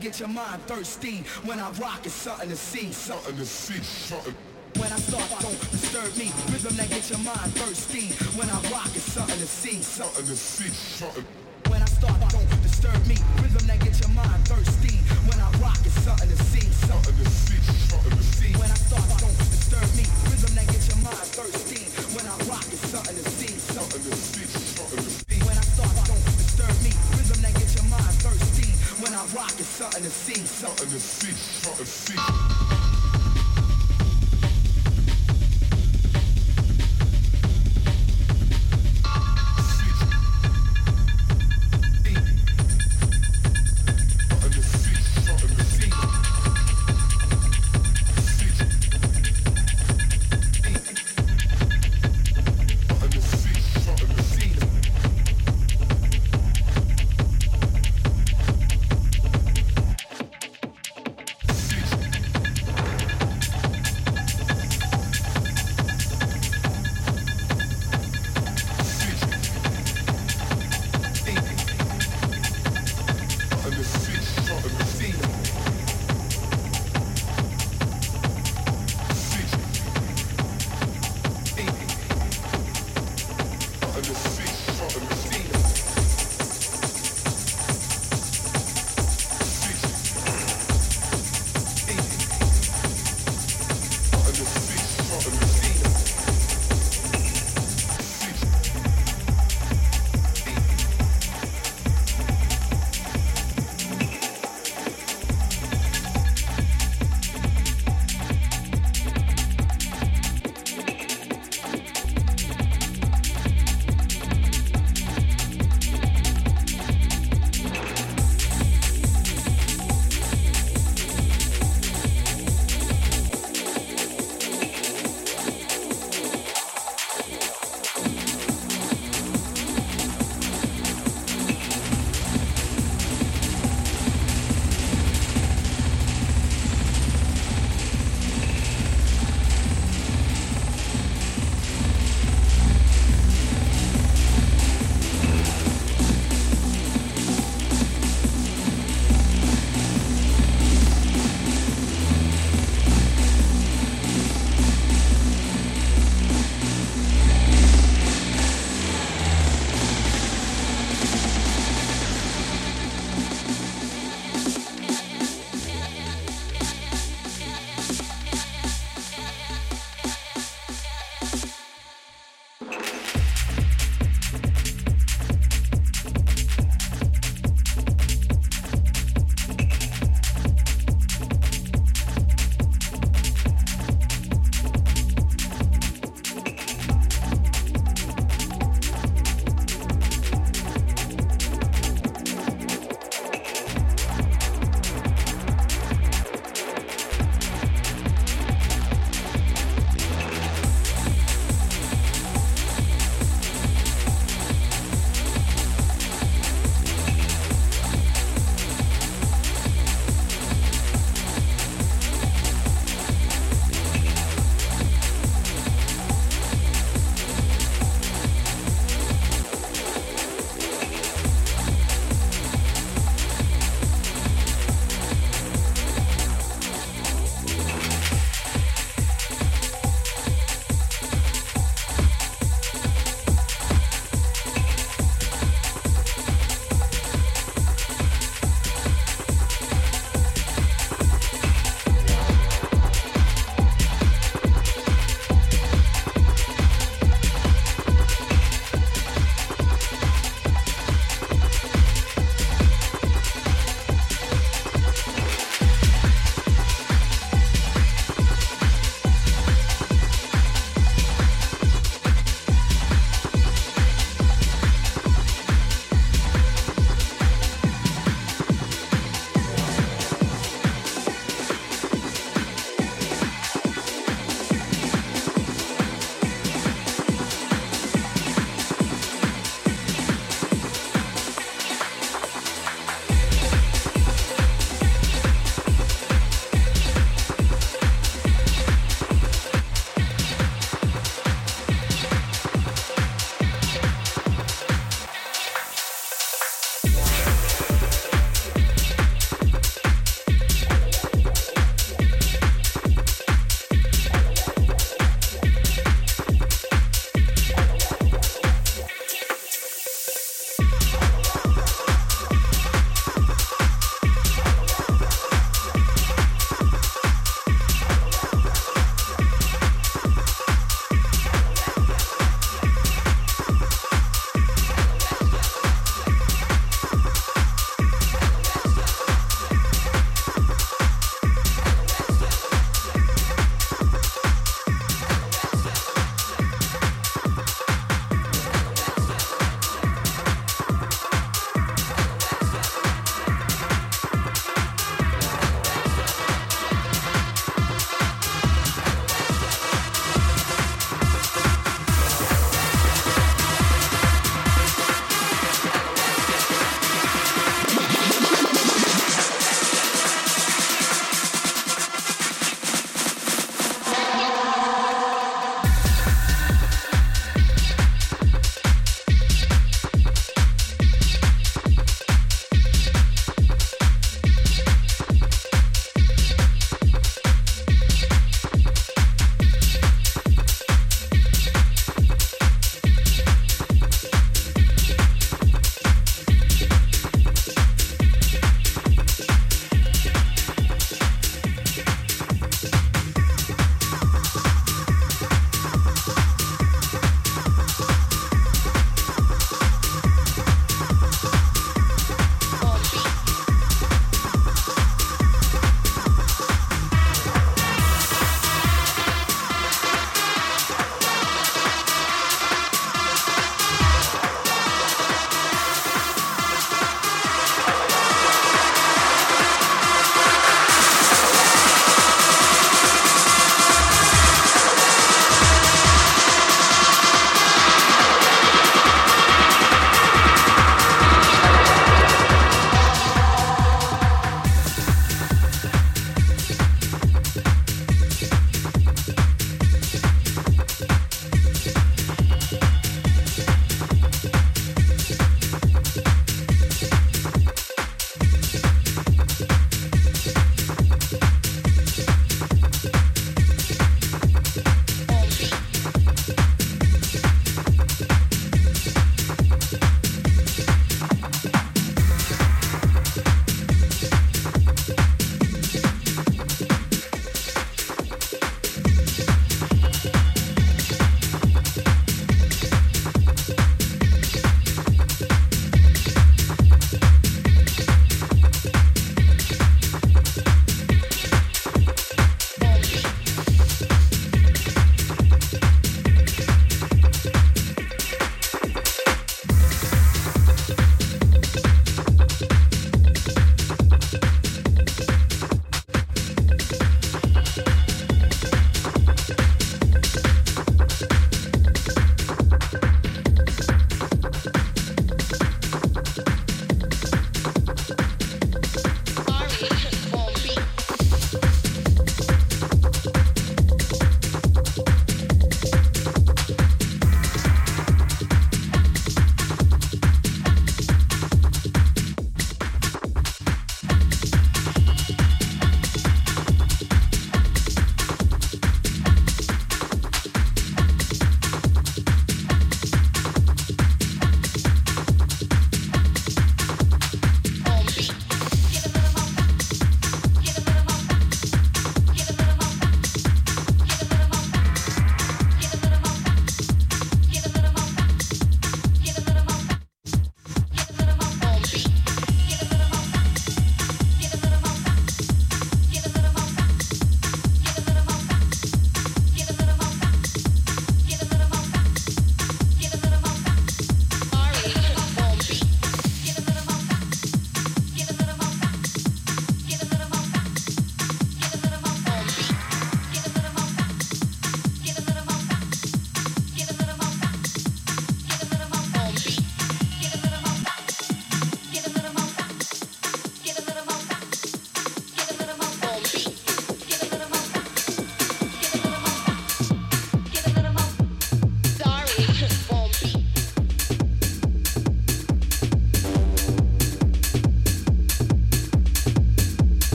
Get your mind thirsty. When I rock, it's something to see, something to see, something. When I start, don't disturb me. Rhythm that gets your mind thirsty. When I rock, it's something to see, something to see, something.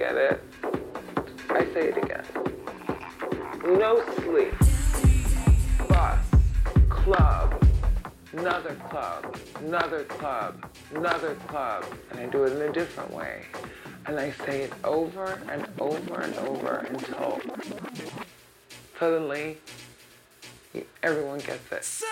It, I say it again. No sleep, bus, club, another club, another club, another club. And I do it in a different way. And I say it over and over and over until suddenly everyone gets it.